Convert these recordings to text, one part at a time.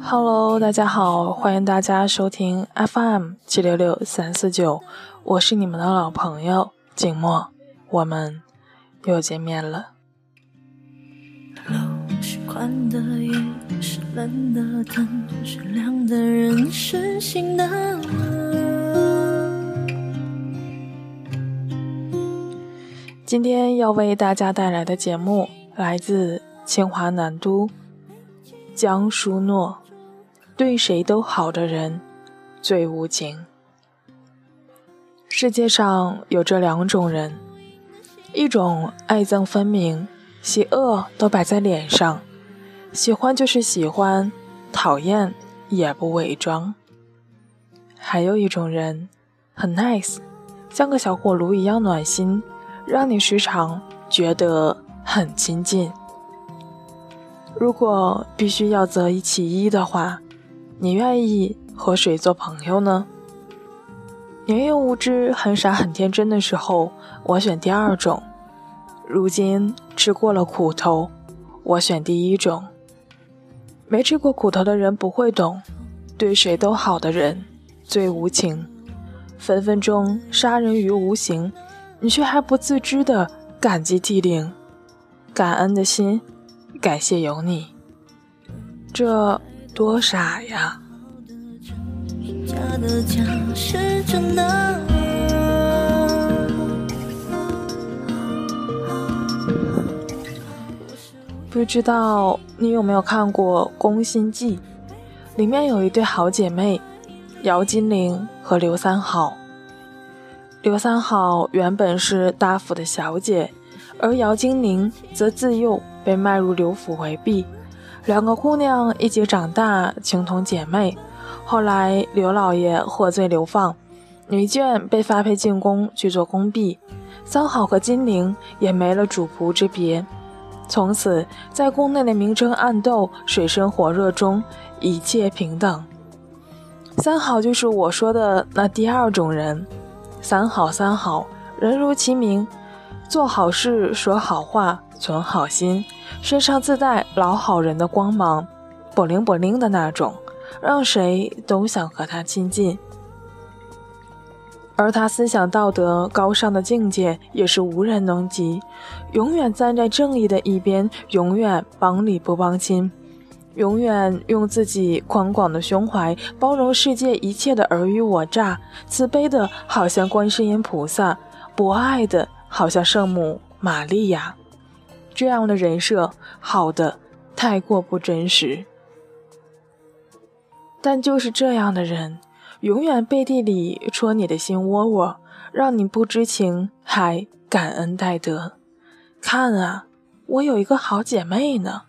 Hello，大家好，欢迎大家收听 FM 七六六三四九，我是你们的老朋友景墨，我们又见面了。今天要为大家带来的节目来自清华南都江疏诺。对谁都好的人最无情。世界上有这两种人：一种爱憎分明，喜恶都摆在脸上，喜欢就是喜欢，讨厌也不伪装；还有一种人，很 nice，像个小火炉一样暖心，让你时常觉得很亲近。如果必须要择一其一的话，你愿意和谁做朋友呢？年幼无知、很傻很天真的时候，我选第二种；如今吃过了苦头，我选第一种。没吃过苦头的人不会懂，对谁都好的人最无情，分分钟杀人于无形，你却还不自知的感激涕零，感恩的心，感谢有你。这。多傻呀！不知道你有没有看过《宫心计》，里面有一对好姐妹，姚金玲和刘三好。刘三好原本是大府的小姐，而姚金玲则自幼被卖入刘府为婢。两个姑娘一起长大，情同姐妹。后来刘老爷获罪流放，女眷被发配进宫去做宫婢，三好和金陵也没了主仆之别，从此在宫内的明争暗斗、水深火热中，一切平等。三好就是我说的那第二种人，三好三好，人如其名，做好事，说好话。存好心，身上自带老好人的光芒，不灵不灵的那种，让谁都想和他亲近。而他思想道德高尚的境界也是无人能及，永远站在正义的一边，永远帮理不帮亲，永远用自己宽广的胸怀包容世界一切的尔虞我诈，慈悲的好像观世音菩萨，博爱的好像圣母玛利亚。这样的人设好的太过不真实，但就是这样的人，永远背地里戳你的心窝窝，让你不知情还感恩戴德。看啊，我有一个好姐妹呢。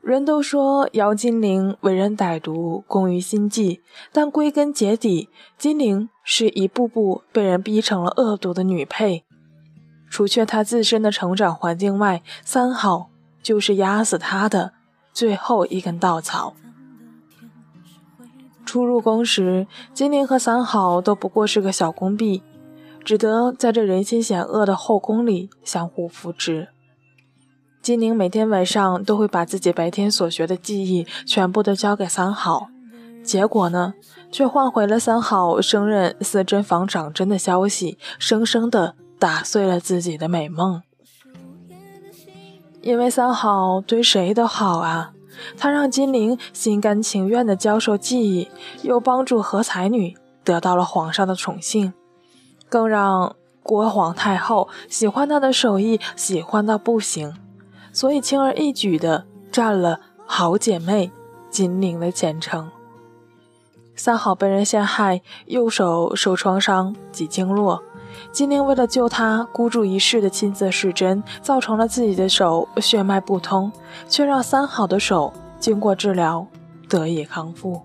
人都说姚金玲为人歹毒，工于心计，但归根结底，金玲是一步步被人逼成了恶毒的女配。除却他自身的成长环境外，三好就是压死他的最后一根稻草。初入宫时，金陵和三好都不过是个小宫婢，只得在这人心险恶的后宫里相互扶持。金陵每天晚上都会把自己白天所学的技艺全部都交给三好，结果呢，却换回了三好升任四针房长针的消息，生生的。打碎了自己的美梦，因为三好对谁都好啊！他让金陵心甘情愿地教授技艺，又帮助何才女得到了皇上的宠幸，更让郭皇太后喜欢他的手艺，喜欢到不行，所以轻而易举地占了好姐妹金陵的前程。三好被人陷害，右手受创伤，及经络。金陵为了救他，孤注一掷的亲自试针，造成了自己的手血脉不通，却让三好的手经过治疗得以康复。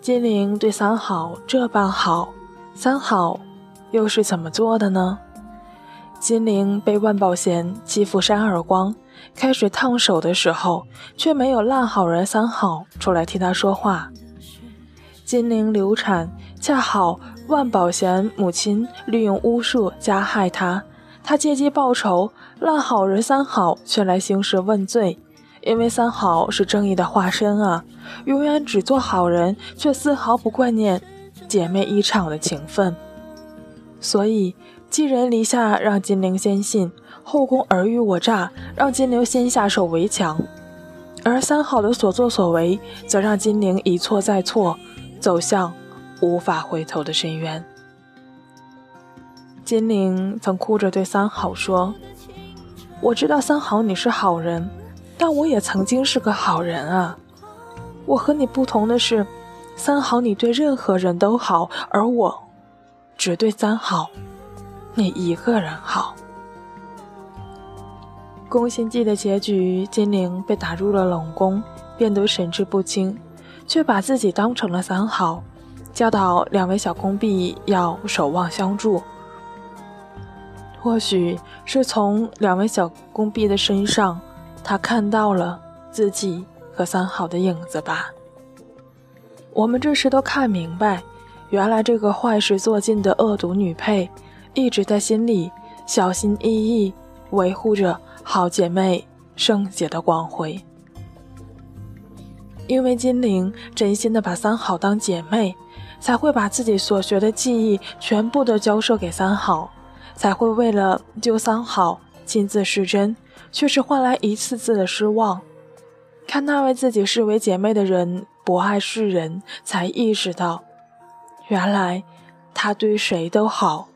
金陵对三好这般好，三好又是怎么做的呢？金陵被万宝贤欺负扇耳光，开水烫手的时候，却没有烂好人三好出来替他说话。金陵流产，恰好。万宝贤母亲利用巫术加害他，他借机报仇，烂好人三好却来兴师问罪，因为三好是正义的化身啊，永远只做好人，却丝毫不挂念姐妹一场的情分。所以寄人篱下，让金陵先信；后宫尔虞我诈，让金陵先下手为强。而三好的所作所为，则让金陵一错再错，走向无法回头的深渊。金陵曾哭着对三好说：“我知道三好你是好人，但我也曾经是个好人啊。我和你不同的是，三好你对任何人都好，而我只对三好你一个人好。”《宫心计》的结局，金陵被打入了冷宫，变得神志不清，却把自己当成了三好，教导两位小工婢要守望相助。或许是从两位小工婢的身上，他看到了自己和三好的影子吧。我们这时都看明白，原来这个坏事做尽的恶毒女配，一直在心里小心翼翼维护着好姐妹圣洁的光辉。因为金陵真心的把三好当姐妹，才会把自己所学的技艺全部都教授给三好。才会为了救三好亲自试针，却是换来一次次的失望。看那位自己视为姐妹的人不爱世人，才意识到，原来他对谁都好。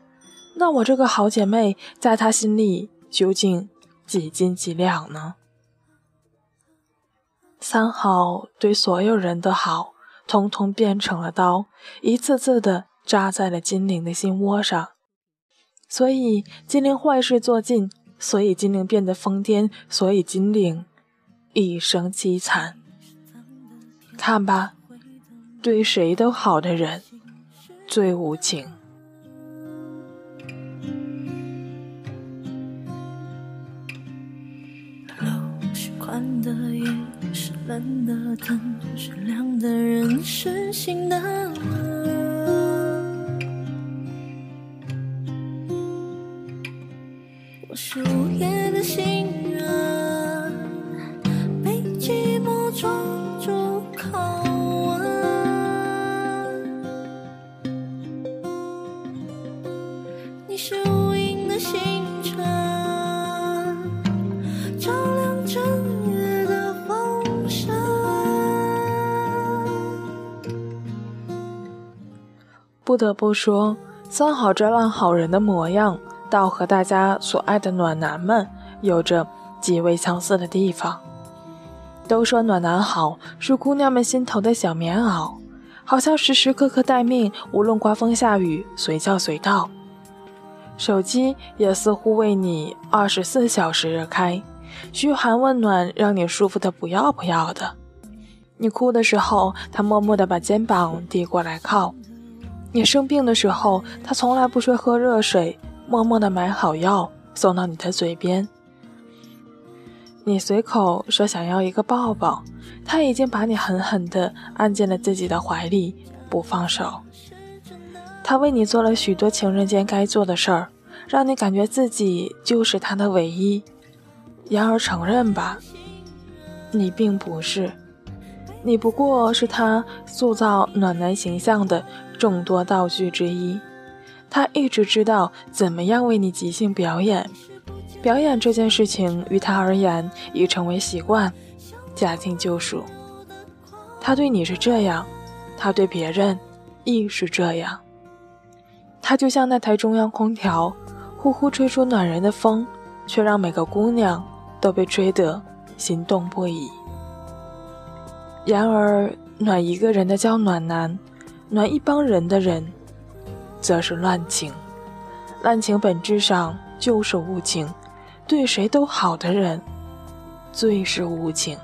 那我这个好姐妹在他心里究竟几斤几两呢？三好对所有人的好，通通变成了刀，一次次的扎在了金陵的心窝上。所以金陵坏事做尽，所以金陵变得疯癫，所以金陵一生凄惨。看吧，对谁都好的人最无情。是冷的，灯是亮的，人是醒的。我是午夜的行人，不得不说，三好这烂好人的模样。倒和大家所爱的暖男们有着极为相似的地方。都说暖男好，是姑娘们心头的小棉袄，好像时时刻刻待命，无论刮风下雨，随叫随到。手机也似乎为你二十四小时热开，嘘寒问暖，让你舒服的不要不要的。你哭的时候，他默默地把肩膀递过来靠；你生病的时候，他从来不说喝热水。默默地买好药送到你的嘴边，你随口说想要一个抱抱，他已经把你狠狠地按进了自己的怀里不放手。他为你做了许多情人间该做的事儿，让你感觉自己就是他的唯一。然而承认吧，你并不是，你不过是他塑造暖男形象的众多道具之一。他一直知道怎么样为你即兴表演，表演这件事情于他而言已成为习惯，驾轻就熟。他对你是这样，他对别人亦是这样。他就像那台中央空调，呼呼吹出暖人的风，却让每个姑娘都被吹得心动不已。然而，暖一个人的叫暖男，暖一帮人的人。则是滥情，滥情本质上就是无情，对谁都好的人，最是无情。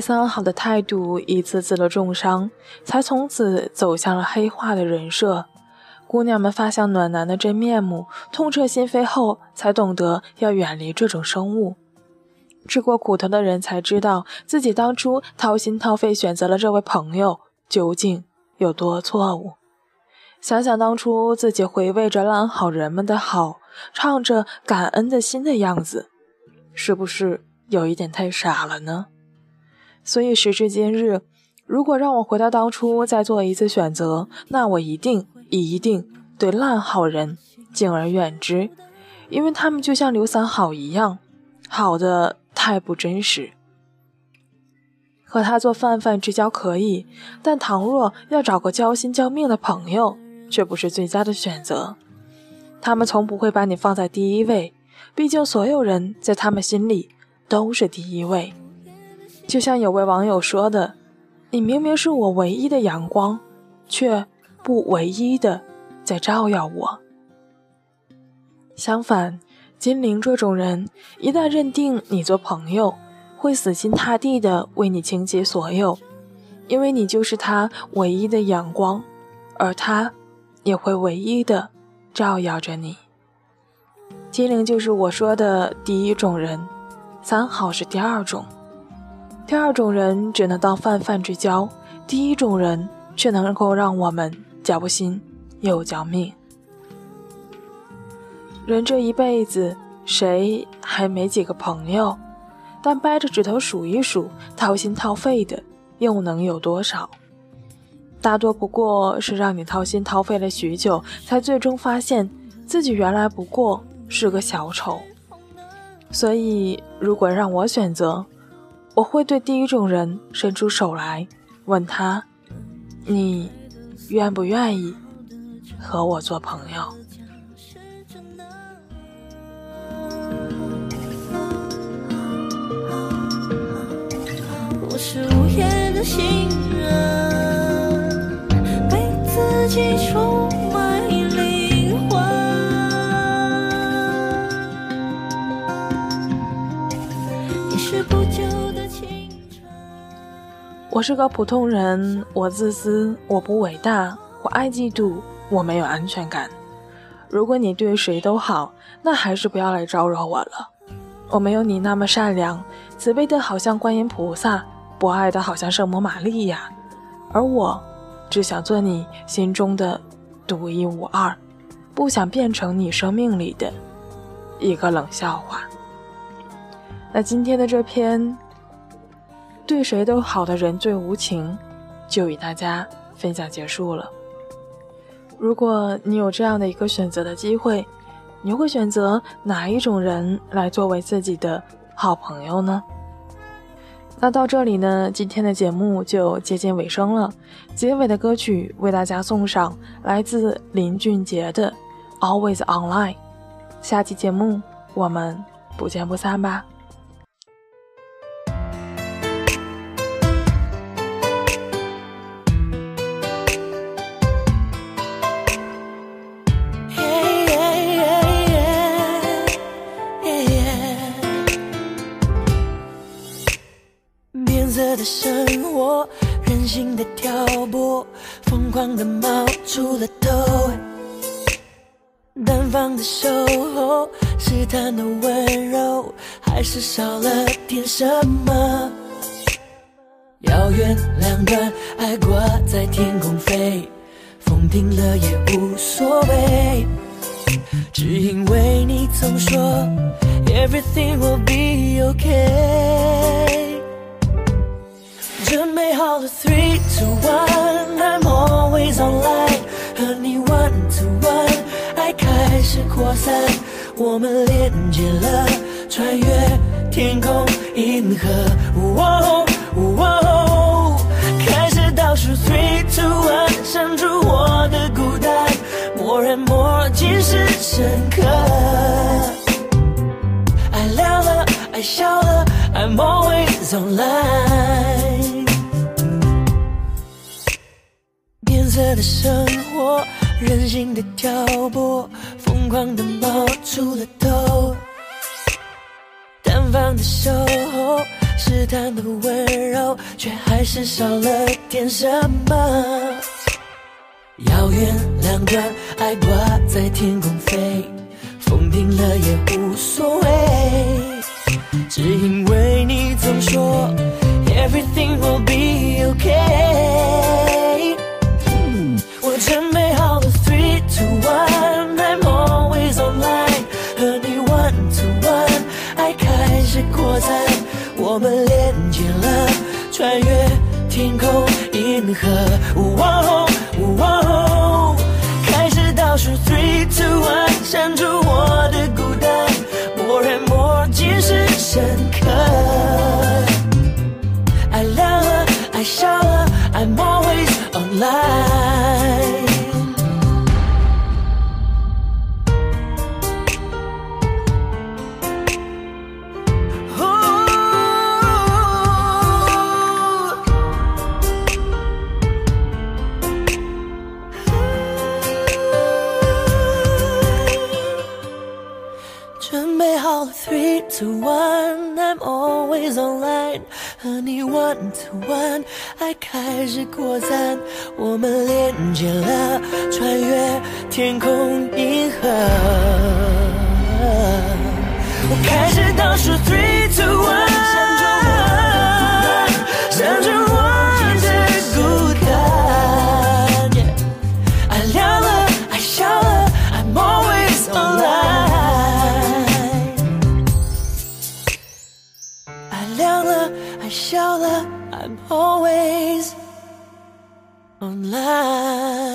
三好的态度一次次的重伤，才从此走向了黑化的人设。姑娘们发现暖男的真面目，痛彻心扉后，才懂得要远离这种生物。吃过苦头的人才知道，自己当初掏心掏肺选择了这位朋友，究竟有多错误。想想当初自己回味着烂好人们的好，唱着感恩的心的样子，是不是有一点太傻了呢？所以时至今日，如果让我回到当初再做一次选择，那我一定一定对烂好人敬而远之，因为他们就像刘三好一样，好的太不真实。和他做泛泛之交可以，但倘若要找个交心交命的朋友，却不是最佳的选择。他们从不会把你放在第一位，毕竟所有人在他们心里都是第一位。就像有位网友说的：“你明明是我唯一的阳光，却不唯一的在照耀我。”相反，金玲这种人，一旦认定你做朋友，会死心塌地的为你倾其所有，因为你就是他唯一的阳光，而他也会唯一的照耀着你。金玲就是我说的第一种人，三好是第二种。第二种人只能当泛泛之交，第一种人却能够让我们交心又交命。人这一辈子，谁还没几个朋友？但掰着指头数一数，掏心掏肺的又能有多少？大多不过是让你掏心掏肺了许久，才最终发现自己原来不过是个小丑。所以，如果让我选择，我会对第一种人伸出手来，问他：“你愿不愿意和我做朋友？”我是午夜的行人，我是个普通人，我自私，我不伟大，我爱嫉妒，我没有安全感。如果你对谁都好，那还是不要来招惹我了。我没有你那么善良，慈悲的好像观音菩萨，博爱的好像圣母玛利亚。而我，只想做你心中的独一无二，不想变成你生命里的一个冷笑话。那今天的这篇对谁都好的人最无情，就与大家分享结束了。如果你有这样的一个选择的机会，你会选择哪一种人来作为自己的好朋友呢？那到这里呢，今天的节目就接近尾声了。结尾的歌曲为大家送上来自林俊杰的《Always Online》。下期节目我们不见不散吧。疯狂的冒出了头。单方的守候，试探的温柔，还是少了点什么？遥远两端，爱挂在天空飞，风停了也无所谓，只因为你曾说 Everything will be okay。准备好了，three two one，I'm always online，和你 one to one，爱开始扩散，我们连接了，穿越天空银河，哦哦，开始倒数 three two one，删除我的孤单，默认默契是深刻，爱亮了，爱笑了，I'm always online。色的生活，任性的挑拨，疯狂的冒出了头。单方的守候，试探的温柔，却还是少了点什么。遥远两端，爱挂在天空飞，风停了也无所谓，只因为你总说 everything will be okay。过载，我们连接了，穿越天空银河。哇哇哦开始倒数 three two one，删除 Two one，I'm always online，和你 one to one，爱开始扩散，我们连接了，穿越天空银河。我开始倒数 three two one，删除我 online。